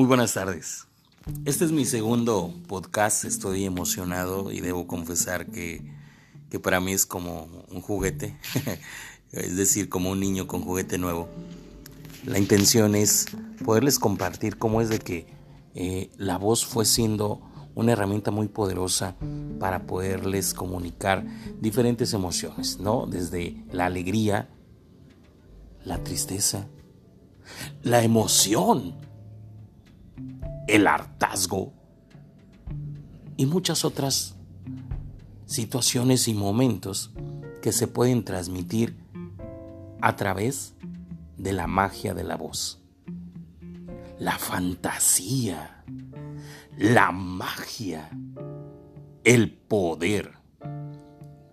Muy buenas tardes. Este es mi segundo podcast. Estoy emocionado y debo confesar que, para mí es como un juguete, es decir, como un niño con juguete nuevo. La intención es poderles compartir cómo es de que eh, la voz fue siendo una herramienta muy poderosa para poderles comunicar diferentes emociones, ¿no? Desde la alegría, la tristeza, la emoción, el hartazgo y muchas otras situaciones y momentos que se pueden transmitir a través de la magia de la voz. La fantasía, la magia, el poder.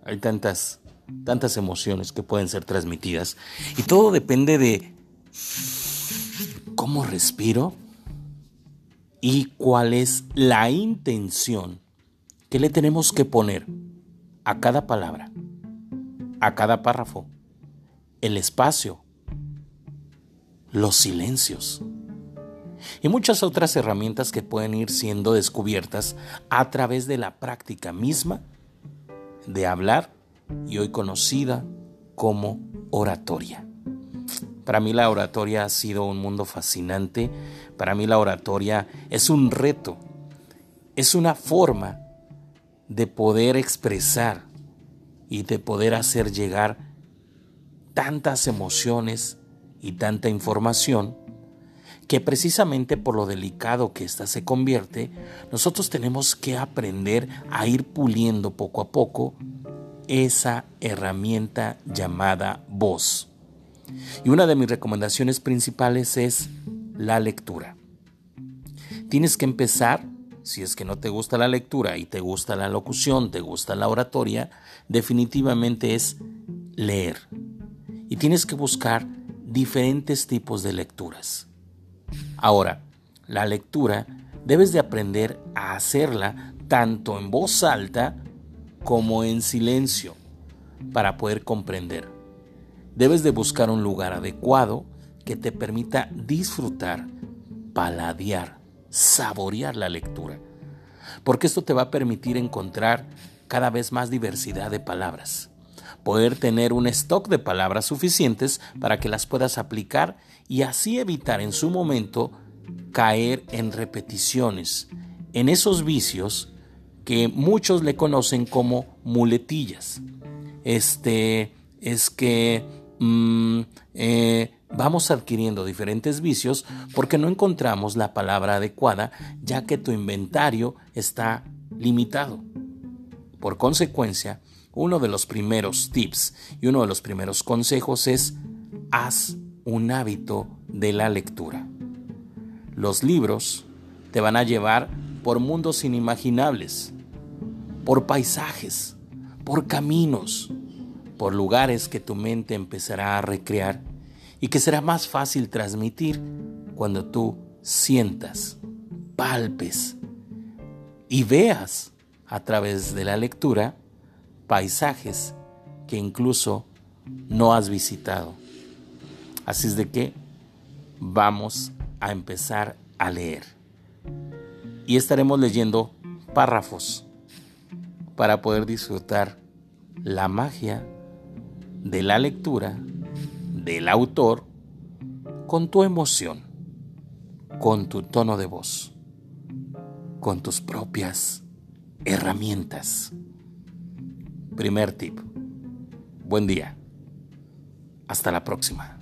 Hay tantas tantas emociones que pueden ser transmitidas y todo depende de cómo respiro y cuál es la intención que le tenemos que poner a cada palabra, a cada párrafo, el espacio, los silencios y muchas otras herramientas que pueden ir siendo descubiertas a través de la práctica misma de hablar y hoy conocida como oratoria. Para mí la oratoria ha sido un mundo fascinante, para mí la oratoria es un reto, es una forma de poder expresar y de poder hacer llegar tantas emociones y tanta información que precisamente por lo delicado que ésta se convierte, nosotros tenemos que aprender a ir puliendo poco a poco esa herramienta llamada voz. Y una de mis recomendaciones principales es la lectura. Tienes que empezar, si es que no te gusta la lectura y te gusta la locución, te gusta la oratoria, definitivamente es leer. Y tienes que buscar diferentes tipos de lecturas. Ahora, la lectura debes de aprender a hacerla tanto en voz alta como en silencio para poder comprender. Debes de buscar un lugar adecuado que te permita disfrutar, paladear, saborear la lectura, porque esto te va a permitir encontrar cada vez más diversidad de palabras, poder tener un stock de palabras suficientes para que las puedas aplicar y así evitar en su momento caer en repeticiones, en esos vicios que muchos le conocen como muletillas. Este es que mm, eh, vamos adquiriendo diferentes vicios porque no encontramos la palabra adecuada ya que tu inventario está limitado. Por consecuencia, uno de los primeros tips y uno de los primeros consejos es haz un hábito de la lectura. Los libros te van a llevar por mundos inimaginables por paisajes, por caminos, por lugares que tu mente empezará a recrear y que será más fácil transmitir cuando tú sientas, palpes y veas a través de la lectura paisajes que incluso no has visitado. Así es de que vamos a empezar a leer. Y estaremos leyendo párrafos para poder disfrutar la magia de la lectura del autor con tu emoción, con tu tono de voz, con tus propias herramientas. Primer tip. Buen día. Hasta la próxima.